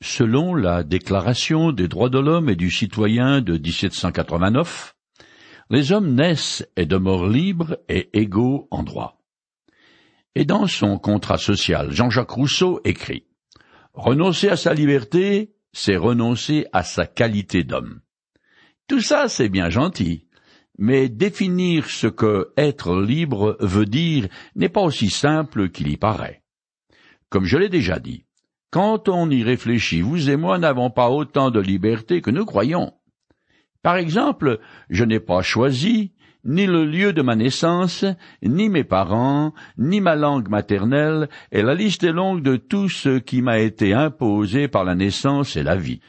Selon la Déclaration des droits de l'homme et du citoyen de 1789, les hommes naissent et demeurent libres et égaux en droit. Et dans son contrat social, Jean-Jacques Rousseau écrit Renoncer à sa liberté, c'est renoncer à sa qualité d'homme. Tout ça, c'est bien gentil, mais définir ce que être libre veut dire n'est pas aussi simple qu'il y paraît. Comme je l'ai déjà dit, quand on y réfléchit, vous et moi n'avons pas autant de liberté que nous croyons. Par exemple, je n'ai pas choisi ni le lieu de ma naissance, ni mes parents, ni ma langue maternelle, et la liste est longue de tout ce qui m'a été imposé par la naissance et la vie.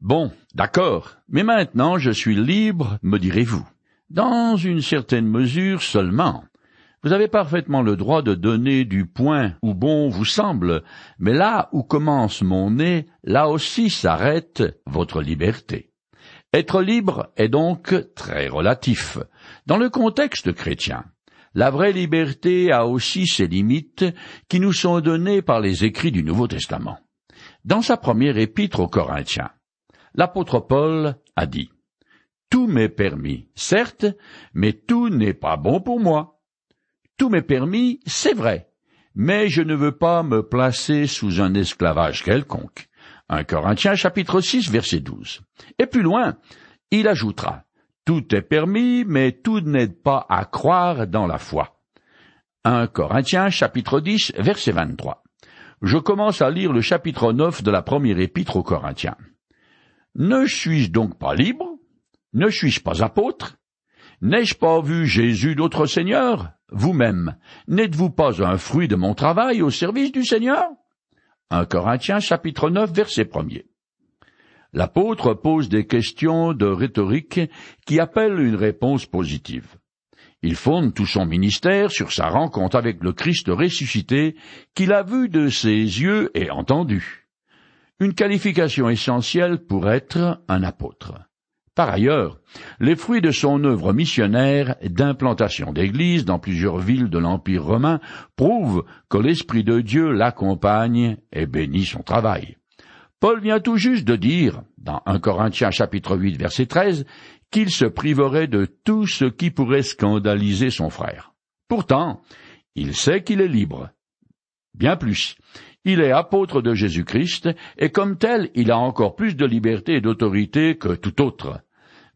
Bon, d'accord, mais maintenant je suis libre, me direz-vous. Dans une certaine mesure seulement. Vous avez parfaitement le droit de donner du point où bon vous semble, mais là où commence mon nez, là aussi s'arrête votre liberté. Être libre est donc très relatif. Dans le contexte chrétien, la vraie liberté a aussi ses limites qui nous sont données par les écrits du Nouveau Testament. Dans sa première épître aux Corinthiens, l'apôtre Paul a dit Tout m'est permis, certes, mais tout n'est pas bon pour moi. Tout m'est permis, c'est vrai, mais je ne veux pas me placer sous un esclavage quelconque. 1 Corinthiens chapitre 6 verset 12. Et plus loin, il ajoutera, Tout est permis, mais tout n'aide pas à croire dans la foi. 1 Corinthiens chapitre 10 verset 23. Je commence à lire le chapitre 9 de la première épître aux Corinthiens. Ne suis-je donc pas libre? Ne suis-je pas apôtre? N'ai-je pas vu Jésus d'autre Seigneur? Vous-même, n'êtes-vous pas un fruit de mon travail au service du Seigneur? 1 Corinthiens chapitre 9 verset 1 L'apôtre pose des questions de rhétorique qui appellent une réponse positive. Il fonde tout son ministère sur sa rencontre avec le Christ ressuscité qu'il a vu de ses yeux et entendu. Une qualification essentielle pour être un apôtre. Par ailleurs, les fruits de son œuvre missionnaire d'implantation d'églises dans plusieurs villes de l'Empire romain prouvent que l'Esprit de Dieu l'accompagne et bénit son travail. Paul vient tout juste de dire, dans 1 Corinthiens chapitre 8 verset 13, qu'il se priverait de tout ce qui pourrait scandaliser son frère. Pourtant, il sait qu'il est libre. Bien plus, il est apôtre de Jésus-Christ, et comme tel, il a encore plus de liberté et d'autorité que tout autre.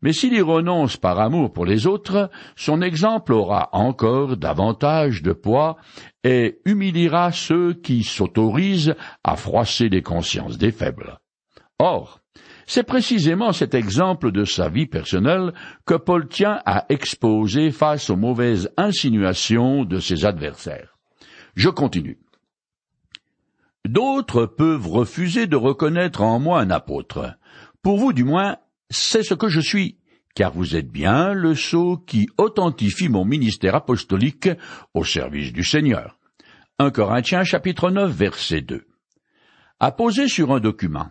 Mais s'il y renonce par amour pour les autres, son exemple aura encore davantage de poids et humiliera ceux qui s'autorisent à froisser les consciences des faibles. Or, c'est précisément cet exemple de sa vie personnelle que Paul tient à exposer face aux mauvaises insinuations de ses adversaires. Je continue. D'autres peuvent refuser de reconnaître en moi un apôtre. Pour vous, du moins, c'est ce que je suis, car vous êtes bien le sceau qui authentifie mon ministère apostolique au service du Seigneur. 1 Corinthiens chapitre 9 verset 2. Apposé sur un document,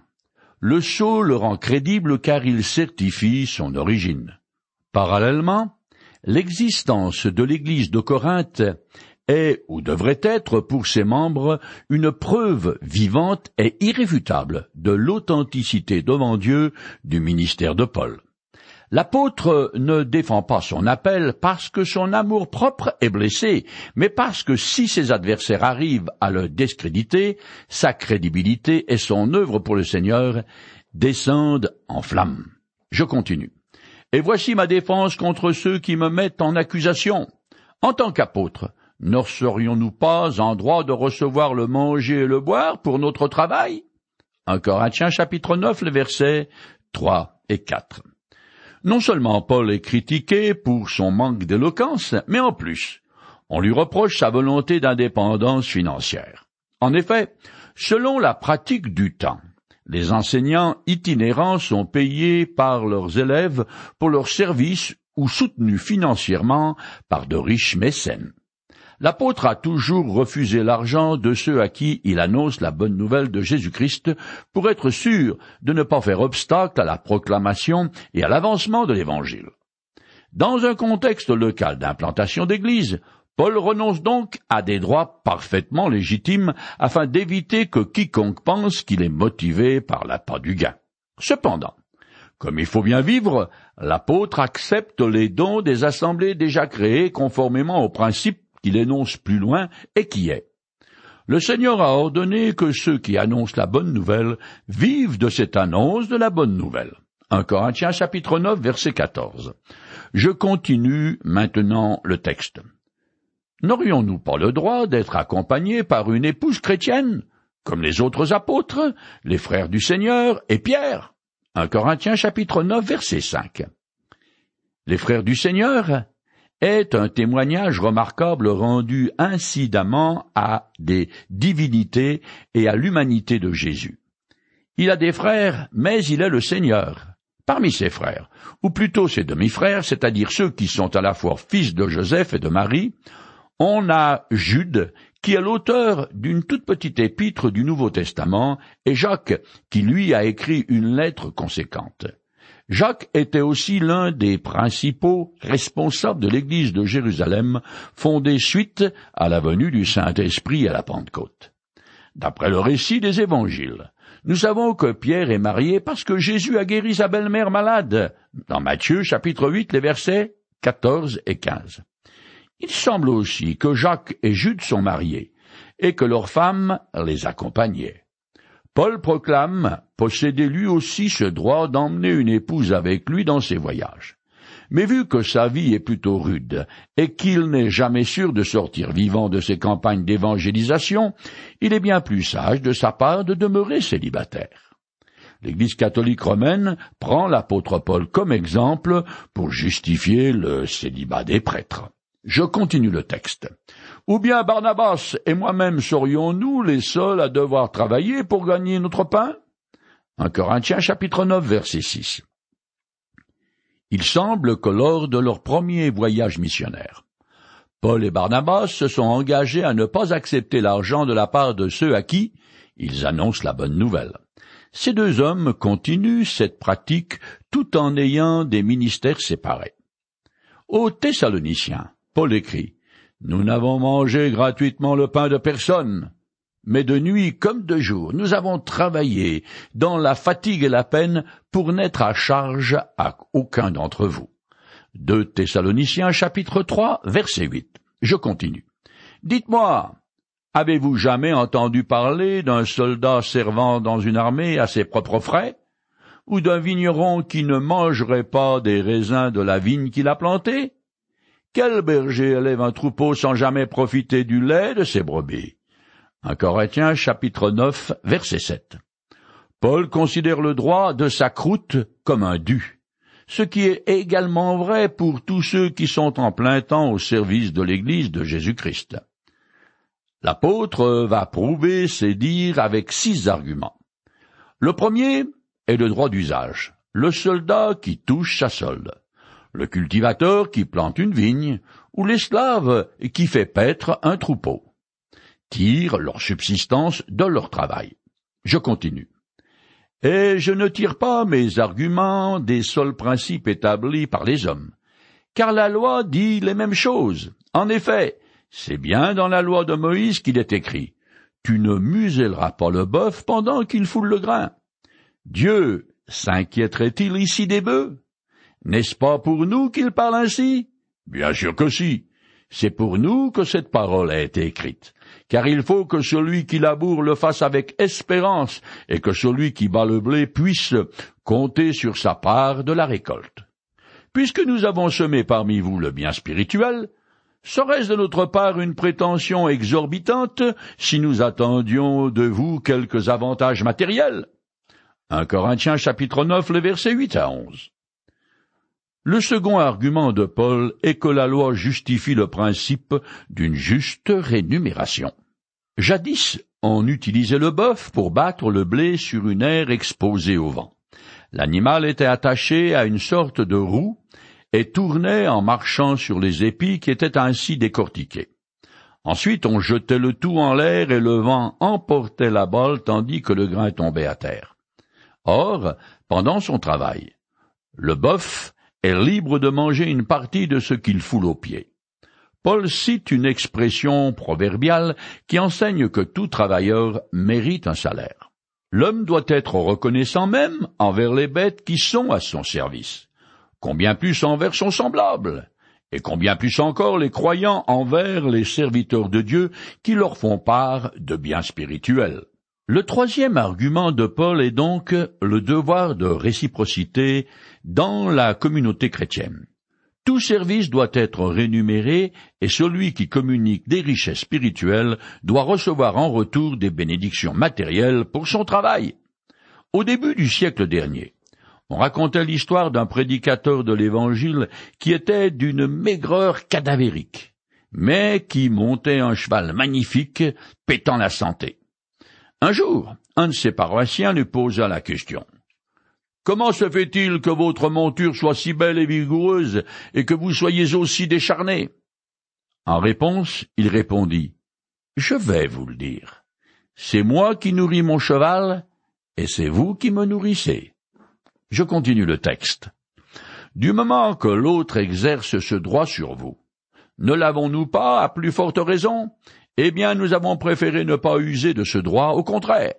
le sceau le rend crédible car il certifie son origine. Parallèlement, l'existence de l'Église de Corinthe est ou devrait être pour ses membres une preuve vivante et irréfutable de l'authenticité devant Dieu du ministère de Paul. L'apôtre ne défend pas son appel parce que son amour propre est blessé, mais parce que si ses adversaires arrivent à le discréditer, sa crédibilité et son œuvre pour le Seigneur descendent en flammes. Je continue. Et voici ma défense contre ceux qui me mettent en accusation. En tant qu'apôtre, ne serions-nous pas en droit de recevoir le manger et le boire pour notre travail? Corinthiens chapitre 9, le verset 3 et 4. Non seulement Paul est critiqué pour son manque d'éloquence, mais en plus, on lui reproche sa volonté d'indépendance financière. En effet, selon la pratique du temps, les enseignants itinérants sont payés par leurs élèves pour leurs services ou soutenus financièrement par de riches mécènes. L'apôtre a toujours refusé l'argent de ceux à qui il annonce la bonne nouvelle de Jésus-Christ pour être sûr de ne pas faire obstacle à la proclamation et à l'avancement de l'Évangile. Dans un contexte local d'implantation d'église, Paul renonce donc à des droits parfaitement légitimes afin d'éviter que quiconque pense qu'il est motivé par l'appât du gain. Cependant, comme il faut bien vivre, l'apôtre accepte les dons des assemblées déjà créées conformément au principe qu'il énonce plus loin et qui est le Seigneur a ordonné que ceux qui annoncent la bonne nouvelle vivent de cette annonce de la bonne nouvelle. 1 Corinthiens chapitre 9 verset 14. Je continue maintenant le texte. N'aurions-nous pas le droit d'être accompagnés par une épouse chrétienne, comme les autres apôtres, les frères du Seigneur et Pierre? 1 Corinthiens chapitre 9 verset 5. Les frères du Seigneur est un témoignage remarquable rendu incidemment à des divinités et à l'humanité de Jésus. Il a des frères, mais il est le Seigneur. Parmi ses frères, ou plutôt ses demi-frères, c'est-à-dire ceux qui sont à la fois fils de Joseph et de Marie, on a Jude, qui est l'auteur d'une toute petite épître du Nouveau Testament, et Jacques, qui lui a écrit une lettre conséquente. Jacques était aussi l'un des principaux responsables de l'église de Jérusalem, fondée suite à la venue du Saint-Esprit à la Pentecôte. D'après le récit des évangiles, nous savons que Pierre est marié parce que Jésus a guéri sa belle-mère malade, dans Matthieu chapitre 8 les versets 14 et 15. Il semble aussi que Jacques et Jude sont mariés, et que leurs femmes les accompagnaient. Paul proclame posséder lui aussi ce droit d'emmener une épouse avec lui dans ses voyages. Mais vu que sa vie est plutôt rude et qu'il n'est jamais sûr de sortir vivant de ses campagnes d'évangélisation, il est bien plus sage de sa part de demeurer célibataire. L'Église catholique romaine prend l'apôtre Paul comme exemple pour justifier le célibat des prêtres. Je continue le texte. Ou bien Barnabas et moi-même serions-nous les seuls à devoir travailler pour gagner notre pain? Un Corinthiens chapitre 9 verset 6. Il semble que lors de leur premier voyage missionnaire, Paul et Barnabas se sont engagés à ne pas accepter l'argent de la part de ceux à qui ils annoncent la bonne nouvelle. Ces deux hommes continuent cette pratique tout en ayant des ministères séparés. Aux Thessaloniciens, Paul écrit Nous n'avons mangé gratuitement le pain de personne, mais de nuit comme de jour, nous avons travaillé dans la fatigue et la peine pour n'être à charge à aucun d'entre vous. Deux Thessaloniciens chapitre 3 verset 8. Je continue. Dites-moi, avez-vous jamais entendu parler d'un soldat servant dans une armée à ses propres frais? Ou d'un vigneron qui ne mangerait pas des raisins de la vigne qu'il a plantée? Quel berger élève un troupeau sans jamais profiter du lait de ses brebis? Un Corinthiens chapitre 9 verset 7. Paul considère le droit de sa croûte comme un dû, ce qui est également vrai pour tous ceux qui sont en plein temps au service de l'Église de Jésus-Christ. L'apôtre va prouver ses dires avec six arguments. Le premier est le droit d'usage, le soldat qui touche sa solde le cultivateur qui plante une vigne, ou l'esclave qui fait paître un troupeau, tirent leur subsistance de leur travail. Je continue. Et je ne tire pas mes arguments des seuls principes établis par les hommes, car la loi dit les mêmes choses. En effet, c'est bien dans la loi de Moïse qu'il est écrit. Tu ne muselleras pas le bœuf pendant qu'il foule le grain. Dieu s'inquiéterait-il ici des bœufs? N'est-ce pas pour nous qu'il parle ainsi? Bien sûr que si. C'est pour nous que cette parole a été écrite. Car il faut que celui qui laboure le fasse avec espérance, et que celui qui bat le blé puisse compter sur sa part de la récolte. Puisque nous avons semé parmi vous le bien spirituel, serait-ce de notre part une prétention exorbitante si nous attendions de vous quelques avantages matériels? Un Corinthiens chapitre 9, le verset 8 à 11. Le second argument de Paul est que la loi justifie le principe d'une juste rémunération. Jadis, on utilisait le bœuf pour battre le blé sur une aire exposée au vent. L'animal était attaché à une sorte de roue et tournait en marchant sur les épis qui étaient ainsi décortiqués. Ensuite on jetait le tout en l'air et le vent emportait la balle tandis que le grain tombait à terre. Or, pendant son travail, le bœuf est libre de manger une partie de ce qu'il foule aux pieds. Paul cite une expression proverbiale qui enseigne que tout travailleur mérite un salaire. L'homme doit être reconnaissant même envers les bêtes qui sont à son service, combien plus envers son semblable, et combien plus encore les croyants envers les serviteurs de Dieu qui leur font part de biens spirituels? Le troisième argument de Paul est donc le devoir de réciprocité dans la communauté chrétienne. Tout service doit être rémunéré et celui qui communique des richesses spirituelles doit recevoir en retour des bénédictions matérielles pour son travail. Au début du siècle dernier, on racontait l'histoire d'un prédicateur de l'Évangile qui était d'une maigreur cadavérique, mais qui montait un cheval magnifique, pétant la santé. Un jour, un de ses paroissiens lui posa la question. Comment se fait-il que votre monture soit si belle et vigoureuse et que vous soyez aussi décharné? En réponse, il répondit. Je vais vous le dire. C'est moi qui nourris mon cheval, et c'est vous qui me nourrissez. Je continue le texte. Du moment que l'autre exerce ce droit sur vous, ne l'avons-nous pas à plus forte raison? Eh bien, nous avons préféré ne pas user de ce droit, au contraire.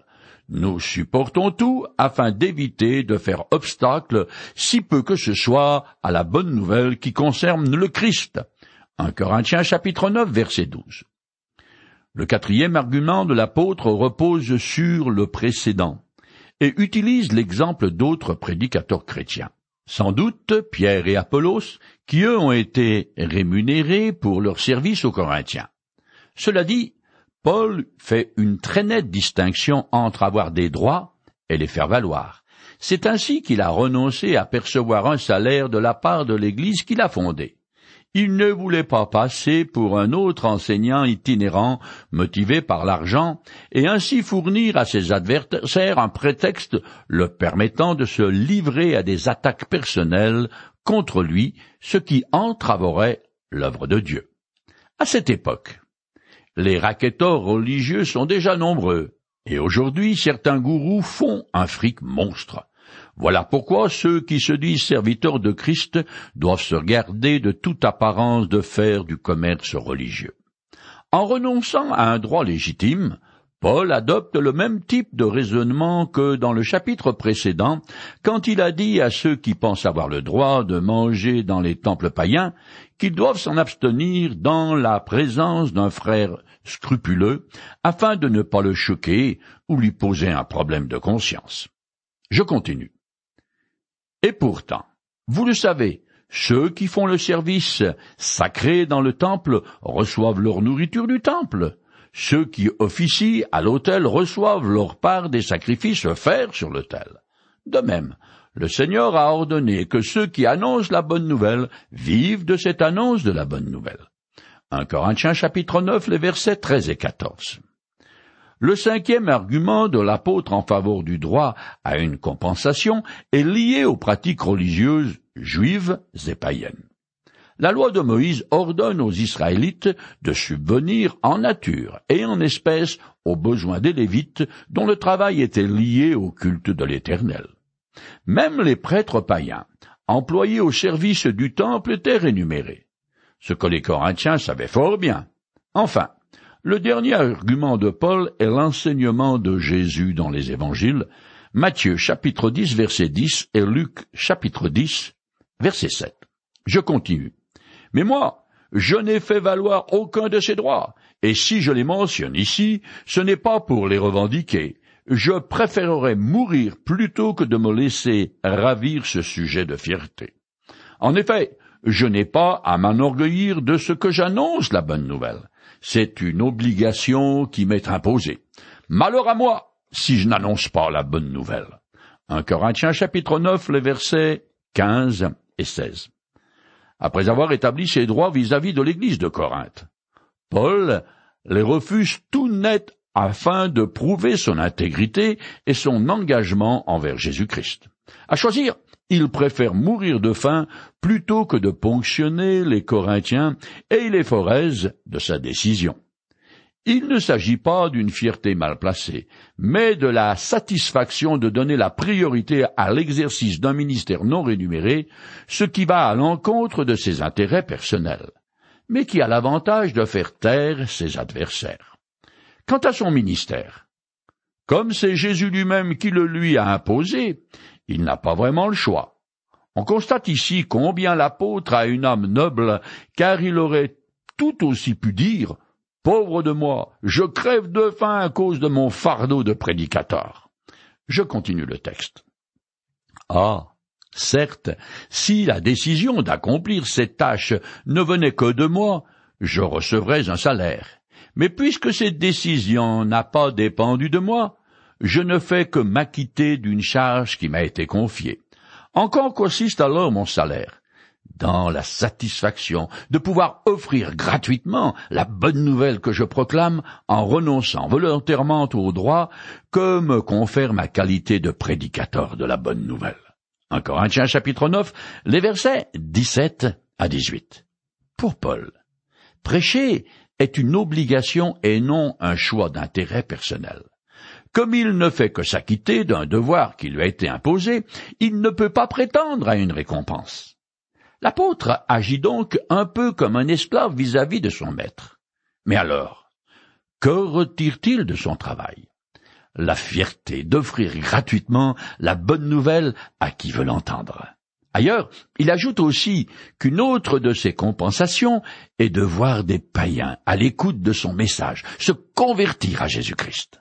Nous supportons tout afin d'éviter de faire obstacle, si peu que ce soit, à la bonne nouvelle qui concerne le Christ. 1 Corinthiens chapitre 9 verset 12. Le quatrième argument de l'apôtre repose sur le précédent et utilise l'exemple d'autres prédicateurs chrétiens. Sans doute Pierre et Apollos, qui eux ont été rémunérés pour leur service aux Corinthiens. Cela dit, Paul fait une très nette distinction entre avoir des droits et les faire valoir. C'est ainsi qu'il a renoncé à percevoir un salaire de la part de l'Église qu'il a fondée. Il ne voulait pas passer pour un autre enseignant itinérant, motivé par l'argent, et ainsi fournir à ses adversaires un prétexte le permettant de se livrer à des attaques personnelles contre lui, ce qui entraverait l'œuvre de Dieu. À cette époque, les raquetteurs religieux sont déjà nombreux, et aujourd'hui certains gourous font un fric monstre. Voilà pourquoi ceux qui se disent serviteurs de Christ doivent se garder de toute apparence de faire du commerce religieux. En renonçant à un droit légitime, Paul adopte le même type de raisonnement que dans le chapitre précédent, quand il a dit à ceux qui pensent avoir le droit de manger dans les temples païens qu'ils doivent s'en abstenir dans la présence d'un frère scrupuleux, afin de ne pas le choquer ou lui poser un problème de conscience. Je continue. Et pourtant, vous le savez, ceux qui font le service sacré dans le temple reçoivent leur nourriture du temple, ceux qui officient à l'autel reçoivent leur part des sacrifices offerts sur l'autel. De même, le Seigneur a ordonné que ceux qui annoncent la bonne nouvelle vivent de cette annonce de la bonne nouvelle. 1 Corinthiens chapitre 9, les versets 13 et 14. Le cinquième argument de l'apôtre en faveur du droit à une compensation est lié aux pratiques religieuses juives et païennes. La loi de Moïse ordonne aux Israélites de subvenir en nature et en espèces aux besoins des Lévites dont le travail était lié au culte de l'Éternel. Même les prêtres païens, employés au service du temple, étaient rémunérés. Ce que les Corinthiens savaient fort bien. Enfin, le dernier argument de Paul est l'enseignement de Jésus dans les évangiles, Matthieu chapitre 10 verset 10 et Luc chapitre 10 verset 7. Je continue. Mais moi, je n'ai fait valoir aucun de ces droits, et si je les mentionne ici, ce n'est pas pour les revendiquer. Je préférerais mourir plutôt que de me laisser ravir ce sujet de fierté. En effet, je n'ai pas à m'enorgueillir de ce que j'annonce la bonne nouvelle. C'est une obligation qui m'est imposée. Malheur à moi si je n'annonce pas la bonne nouvelle. 1 Corinthiens chapitre 9, les versets 15 et 16 après avoir établi ses droits vis-à-vis de l'Église de Corinthe. Paul les refuse tout net afin de prouver son intégrité et son engagement envers Jésus-Christ. À choisir, il préfère mourir de faim plutôt que de ponctionner les Corinthiens et il est de sa décision. Il ne s'agit pas d'une fierté mal placée, mais de la satisfaction de donner la priorité à l'exercice d'un ministère non rémunéré, ce qui va à l'encontre de ses intérêts personnels. mais qui a l'avantage de faire taire ses adversaires. Quant à son ministère, comme c'est Jésus lui-même qui le lui a imposé, il n'a pas vraiment le choix. On constate ici combien l'apôtre a une âme noble, car il aurait tout aussi pu dire Pauvre de moi, je crève de faim à cause de mon fardeau de prédicateur. Je continue le texte. Ah. Certes, si la décision d'accomplir cette tâche ne venait que de moi, je recevrais un salaire. Mais puisque cette décision n'a pas dépendu de moi, je ne fais que m'acquitter d'une charge qui m'a été confiée. Encore consiste alors mon salaire? Dans la satisfaction de pouvoir offrir gratuitement la bonne nouvelle que je proclame en renonçant volontairement au droit que me confère ma qualité de prédicateur de la bonne nouvelle. En Corinthiens chapitre 9, les versets 17 à 18. Pour Paul, prêcher est une obligation et non un choix d'intérêt personnel. Comme il ne fait que s'acquitter d'un devoir qui lui a été imposé, il ne peut pas prétendre à une récompense. L'apôtre agit donc un peu comme un esclave vis-à-vis de son maître. Mais alors, que retire-t-il de son travail? La fierté d'offrir gratuitement la bonne nouvelle à qui veut l'entendre. Ailleurs, il ajoute aussi qu'une autre de ses compensations est de voir des païens à l'écoute de son message se convertir à Jésus-Christ.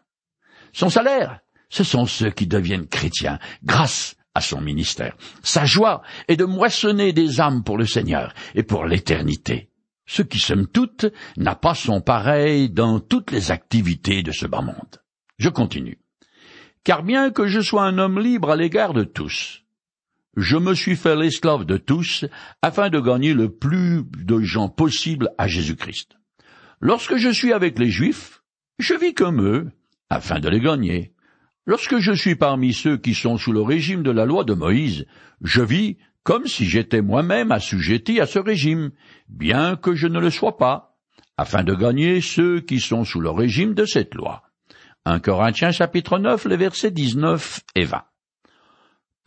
Son salaire, ce sont ceux qui deviennent chrétiens grâce à son ministère. Sa joie est de moissonner des âmes pour le Seigneur et pour l'éternité. Ce qui, somme toute, n'a pas son pareil dans toutes les activités de ce bas monde. Je continue. Car bien que je sois un homme libre à l'égard de tous, je me suis fait l'esclave de tous afin de gagner le plus de gens possible à Jésus-Christ. Lorsque je suis avec les Juifs, je vis comme eux, afin de les gagner. Lorsque je suis parmi ceux qui sont sous le régime de la loi de Moïse, je vis comme si j'étais moi-même assujetti à ce régime, bien que je ne le sois pas, afin de gagner ceux qui sont sous le régime de cette loi. 1 Corinthiens chapitre 9, les versets 19 et 20.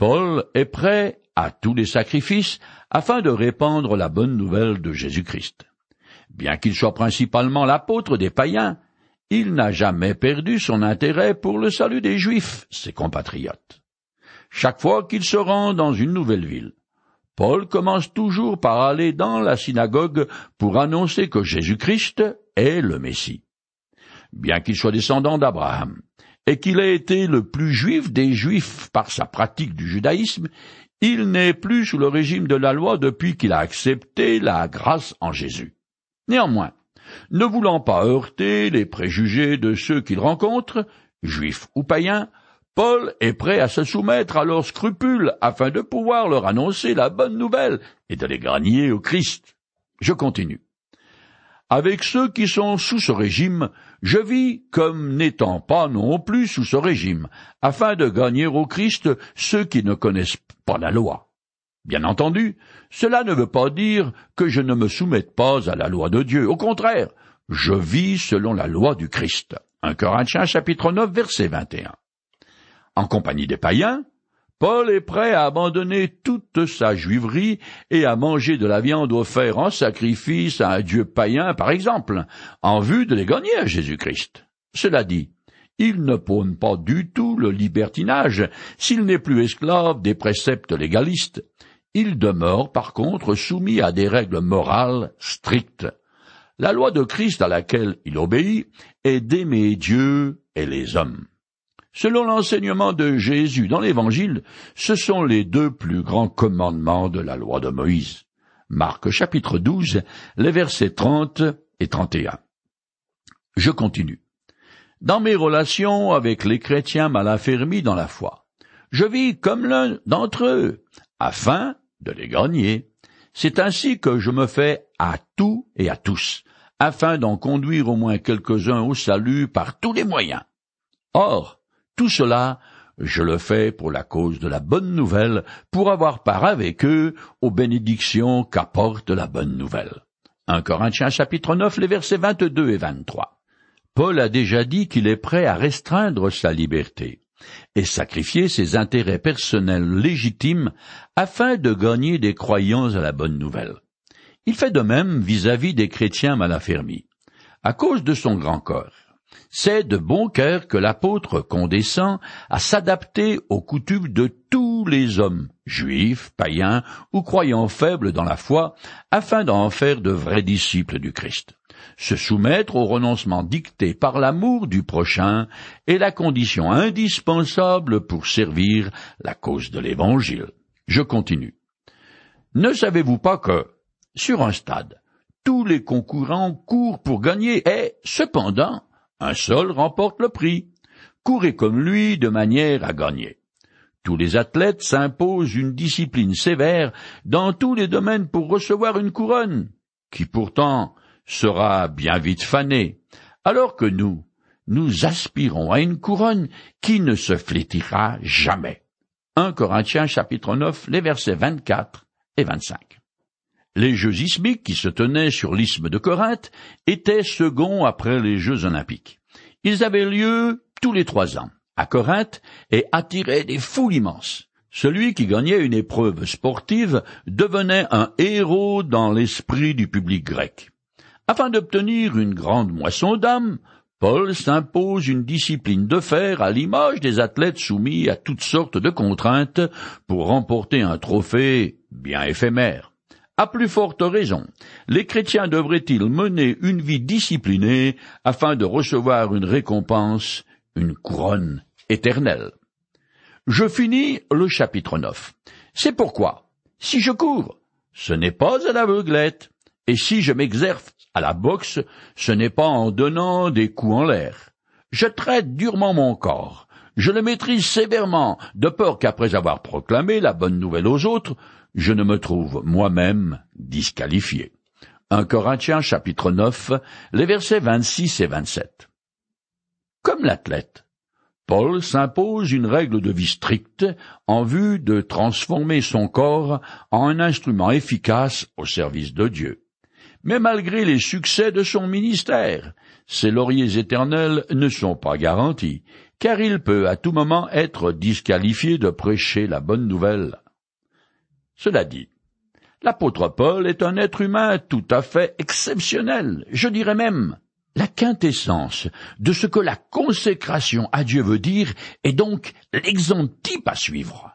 Paul est prêt à tous les sacrifices afin de répandre la bonne nouvelle de Jésus-Christ. Bien qu'il soit principalement l'apôtre des païens, il n'a jamais perdu son intérêt pour le salut des Juifs, ses compatriotes. Chaque fois qu'il se rend dans une nouvelle ville, Paul commence toujours par aller dans la synagogue pour annoncer que Jésus-Christ est le Messie. Bien qu'il soit descendant d'Abraham, et qu'il ait été le plus juif des juifs par sa pratique du judaïsme, il n'est plus sous le régime de la loi depuis qu'il a accepté la grâce en Jésus. Néanmoins, ne voulant pas heurter les préjugés de ceux qu'il rencontre, juifs ou païens, Paul est prêt à se soumettre à leurs scrupules afin de pouvoir leur annoncer la bonne nouvelle et de les gagner au Christ. Je continue. Avec ceux qui sont sous ce régime, je vis comme n'étant pas non plus sous ce régime, afin de gagner au Christ ceux qui ne connaissent pas la loi. Bien entendu, cela ne veut pas dire que je ne me soumette pas à la loi de Dieu. Au contraire, je vis selon la loi du Christ. 1 Corinthiens chapitre 9 verset 21. En compagnie des païens, Paul est prêt à abandonner toute sa juiverie et à manger de la viande offerte en sacrifice à un dieu païen, par exemple, en vue de les gagner à Jésus-Christ. Cela dit, il ne prône pas du tout le libertinage s'il n'est plus esclave des préceptes légalistes, il demeure par contre soumis à des règles morales strictes. La loi de Christ à laquelle il obéit est d'aimer Dieu et les hommes. Selon l'enseignement de Jésus dans l'Évangile, ce sont les deux plus grands commandements de la loi de Moïse. Marc chapitre 12, les versets 30 et 31. Je continue. Dans mes relations avec les chrétiens mal affermis dans la foi, je vis comme l'un d'entre eux, afin de les gagner. C'est ainsi que je me fais à tout et à tous, afin d'en conduire au moins quelques-uns au salut par tous les moyens. Or, tout cela, je le fais pour la cause de la bonne nouvelle, pour avoir part avec eux aux bénédictions qu'apporte la bonne nouvelle. 1 Corinthiens chapitre 9, les versets 22 et 23. Paul a déjà dit qu'il est prêt à restreindre sa liberté et sacrifier ses intérêts personnels légitimes afin de gagner des croyants à la bonne nouvelle. Il fait de même vis-à-vis des chrétiens mal affermis. À cause de son grand corps, c'est de bon cœur que l'apôtre condescend à s'adapter aux coutumes de tous les hommes, juifs, païens ou croyants faibles dans la foi, afin d'en faire de vrais disciples du Christ. Se soumettre au renoncement dicté par l'amour du prochain est la condition indispensable pour servir la cause de l'Évangile. Je continue. Ne savez-vous pas que, sur un stade, tous les concurrents courent pour gagner et, cependant, un seul remporte le prix. Courez comme lui de manière à gagner. Tous les athlètes s'imposent une discipline sévère dans tous les domaines pour recevoir une couronne, qui pourtant sera bien vite fanée, alors que nous, nous aspirons à une couronne qui ne se flétira jamais. 1 Corinthiens chapitre 9, les versets 24 et 25. Les Jeux ismiques qui se tenaient sur l'isthme de Corinthe étaient seconds après les Jeux olympiques. Ils avaient lieu tous les trois ans à Corinthe et attiraient des foules immenses. Celui qui gagnait une épreuve sportive devenait un héros dans l'esprit du public grec. Afin d'obtenir une grande moisson d'âmes, Paul s'impose une discipline de fer à l'image des athlètes soumis à toutes sortes de contraintes pour remporter un trophée bien éphémère. À plus forte raison, les chrétiens devraient-ils mener une vie disciplinée afin de recevoir une récompense, une couronne éternelle? Je finis le chapitre 9. C'est pourquoi, si je cours, ce n'est pas à l'aveuglette, et si je m'exerce à la boxe, ce n'est pas en donnant des coups en l'air. Je traite durement mon corps, je le maîtrise sévèrement, de peur qu'après avoir proclamé la bonne nouvelle aux autres, je ne me trouve moi-même disqualifié. 1 Corinthiens chapitre 9, les versets 26 et 27. Comme l'athlète, Paul s'impose une règle de vie stricte en vue de transformer son corps en un instrument efficace au service de Dieu. Mais malgré les succès de son ministère, ses lauriers éternels ne sont pas garantis, car il peut à tout moment être disqualifié de prêcher la bonne nouvelle cela dit, l'apôtre Paul est un être humain tout à fait exceptionnel, je dirais même la quintessence de ce que la consécration à Dieu veut dire est donc l'exemple type à suivre.